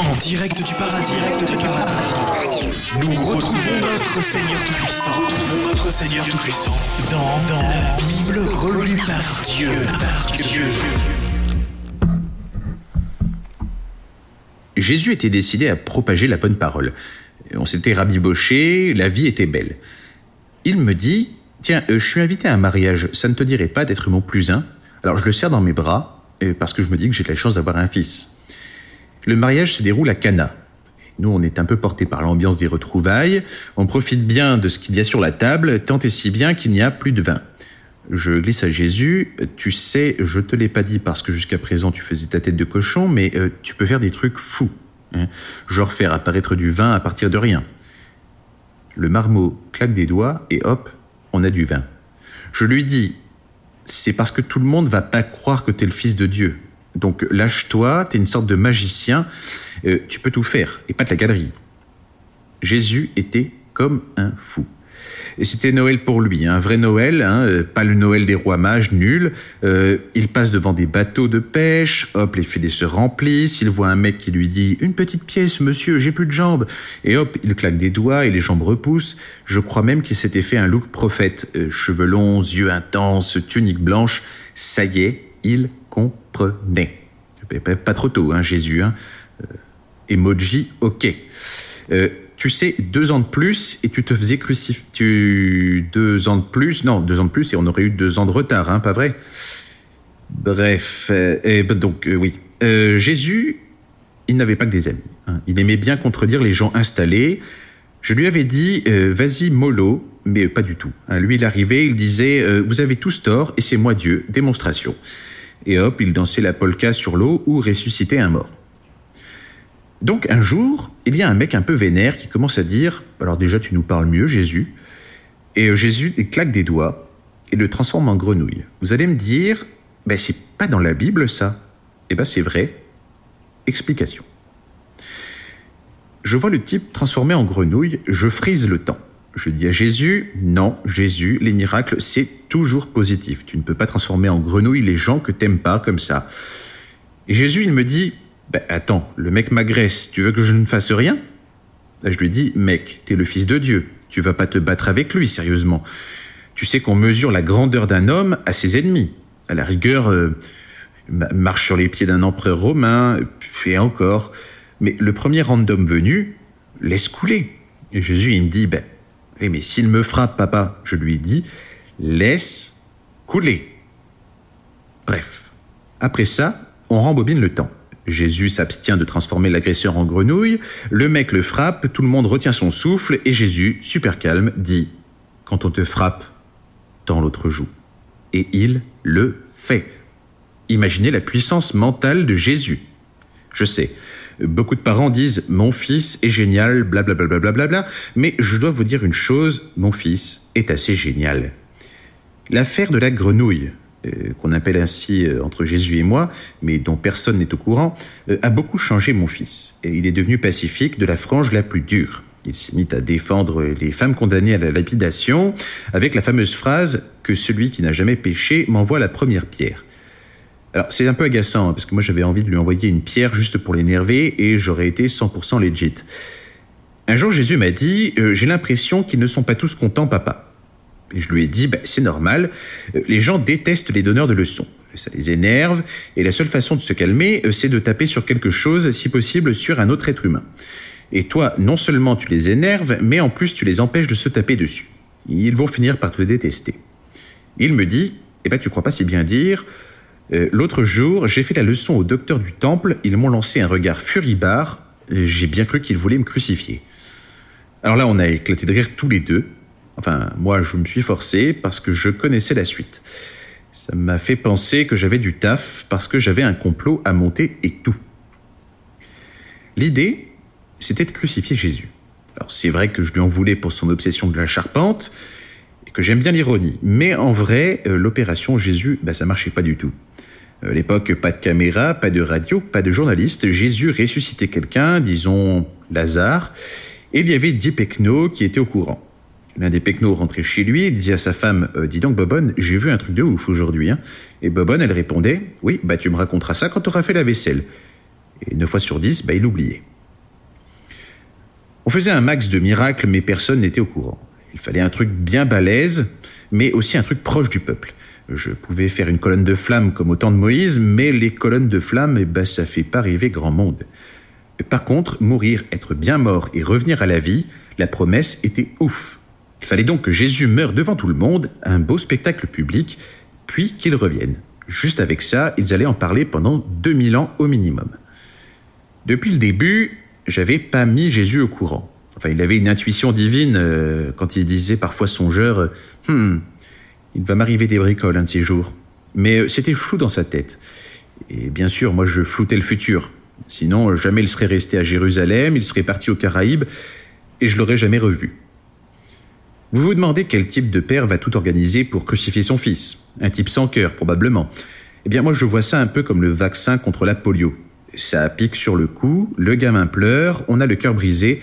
En direct du paradis, direct du paradis. Nous retrouvons notre Seigneur Tout-Puissant. Retrouvons notre Seigneur Tout-Puissant dans, dans la Bible relue par Dieu. Par Dieu. Jésus était décidé à propager la bonne parole. On s'était rabiboché, la vie était belle. Il me dit Tiens, euh, je suis invité à un mariage, ça ne te dirait pas d'être mon plus un? Alors je le serre dans mes bras, euh, parce que je me dis que j'ai la chance d'avoir un fils. Le mariage se déroule à Cana. Nous, on est un peu portés par l'ambiance des retrouvailles. On profite bien de ce qu'il y a sur la table, tant et si bien qu'il n'y a plus de vin. Je glisse à Jésus, tu sais, je te l'ai pas dit parce que jusqu'à présent tu faisais ta tête de cochon, mais euh, tu peux faire des trucs fous. Hein. Genre faire apparaître du vin à partir de rien. Le marmot claque des doigts et hop, on a du vin. Je lui dis, c'est parce que tout le monde va pas croire que tu es le fils de Dieu. Donc lâche-toi, tu es une sorte de magicien, euh, tu peux tout faire, et pas de la galerie. Jésus était comme un fou. Et c'était Noël pour lui, un vrai Noël, hein, euh, pas le Noël des rois mages, nul. Euh, il passe devant des bateaux de pêche, hop, les filets se remplissent, il voit un mec qui lui dit « Une petite pièce, monsieur, j'ai plus de jambes !» Et hop, il claque des doigts et les jambes repoussent. Je crois même qu'il s'était fait un look prophète, euh, cheveux longs, yeux intenses, tunique blanche. Ça y est, il comprenait. Pas trop tôt, hein, Jésus. Hein. emoji, ok tu sais, deux ans de plus et tu te faisais crucifier. Deux ans de plus, non, deux ans de plus et on aurait eu deux ans de retard, hein, pas vrai? Bref, euh, et ben donc euh, oui. Euh, Jésus, il n'avait pas que des amis. Hein. Il aimait bien contredire les gens installés. Je lui avais dit, vas-y mollo, mais pas du tout. Hein. Lui, il arrivait, il disait, vous avez tous tort et c'est moi Dieu, démonstration. Et hop, il dansait la polka sur l'eau ou ressuscitait un mort. Donc un jour, il y a un mec un peu vénère qui commence à dire Alors déjà, tu nous parles mieux, Jésus. Et euh, Jésus claque des doigts et le transforme en grenouille. Vous allez me dire Ben, c'est pas dans la Bible ça. Eh ben, c'est vrai. Explication. Je vois le type transformé en grenouille, je frise le temps. Je dis à Jésus, non, Jésus, les miracles, c'est toujours positif. Tu ne peux pas transformer en grenouille les gens que t'aimes pas comme ça. Et Jésus, il me dit, ben attends, le mec m'agresse, tu veux que je ne fasse rien? Je lui dis, mec, t'es le fils de Dieu, tu vas pas te battre avec lui, sérieusement. Tu sais qu'on mesure la grandeur d'un homme à ses ennemis. À la rigueur, euh, marche sur les pieds d'un empereur romain, et encore. Mais le premier random venu, laisse couler. Et Jésus, il me dit, ben, mais s'il me frappe, papa, je lui dis, laisse couler. Bref. Après ça, on rembobine le temps. Jésus s'abstient de transformer l'agresseur en grenouille, le mec le frappe, tout le monde retient son souffle, et Jésus, super calme, dit ⁇ Quand on te frappe, tends l'autre joue ⁇ Et il le fait. Imaginez la puissance mentale de Jésus. Je sais, beaucoup de parents disent ⁇ Mon fils est génial, blablabla, bla, bla, bla, mais je dois vous dire une chose, mon fils est assez génial. L'affaire de la grenouille, euh, qu'on appelle ainsi euh, entre Jésus et moi, mais dont personne n'est au courant, euh, a beaucoup changé mon fils. Il est devenu pacifique de la frange la plus dure. Il s'est mis à défendre les femmes condamnées à la lapidation avec la fameuse phrase que celui qui n'a jamais péché m'envoie la première pierre. Alors c'est un peu agaçant hein, parce que moi j'avais envie de lui envoyer une pierre juste pour l'énerver et j'aurais été 100% legit. Un jour Jésus m'a dit j'ai l'impression qu'ils ne sont pas tous contents papa. Et je lui ai dit, bah, c'est normal, euh, les gens détestent les donneurs de leçons. Ça les énerve, et la seule façon de se calmer, euh, c'est de taper sur quelque chose, si possible sur un autre être humain. Et toi, non seulement tu les énerves, mais en plus tu les empêches de se taper dessus. Ils vont finir par te détester. Il me dit, eh ben tu crois pas si bien dire, euh, l'autre jour, j'ai fait la leçon au docteur du temple, ils m'ont lancé un regard furibard, j'ai bien cru qu'ils voulaient me crucifier. Alors là, on a éclaté de rire tous les deux, Enfin, moi, je me suis forcé parce que je connaissais la suite. Ça m'a fait penser que j'avais du taf parce que j'avais un complot à monter et tout. L'idée, c'était de crucifier Jésus. Alors c'est vrai que je lui en voulais pour son obsession de la charpente et que j'aime bien l'ironie, mais en vrai, euh, l'opération Jésus, bah, ça marchait pas du tout. À euh, l'époque, pas de caméra, pas de radio, pas de journaliste. Jésus ressuscitait quelqu'un, disons Lazare, et il y avait dix pecnos qui étaient au courant. L'un des pecnos rentrait chez lui, il disait à sa femme euh, Dis donc, Bobonne, j'ai vu un truc de ouf aujourd'hui. Hein. Et Bobonne, elle répondait Oui, bah tu me raconteras ça quand tu auras fait la vaisselle. Et 9 fois sur 10, bah, il oubliait. On faisait un max de miracles, mais personne n'était au courant. Il fallait un truc bien balèze, mais aussi un truc proche du peuple. Je pouvais faire une colonne de flammes comme au temps de Moïse, mais les colonnes de flammes, eh ben, ça fait pas rêver grand monde. Par contre, mourir, être bien mort et revenir à la vie, la promesse était ouf. Il fallait donc que Jésus meure devant tout le monde, un beau spectacle public, puis qu'il revienne. Juste avec ça, ils allaient en parler pendant 2000 ans au minimum. Depuis le début, j'avais pas mis Jésus au courant. Enfin, il avait une intuition divine euh, quand il disait parfois songeur Hum, il va m'arriver des bricoles un de ces jours. Mais euh, c'était flou dans sa tête. Et bien sûr, moi je floutais le futur. Sinon, jamais il serait resté à Jérusalem, il serait parti aux Caraïbes, et je l'aurais jamais revu. Vous vous demandez quel type de père va tout organiser pour crucifier son fils Un type sans cœur, probablement. Eh bien, moi je vois ça un peu comme le vaccin contre la polio. Ça pique sur le cou, le gamin pleure, on a le cœur brisé,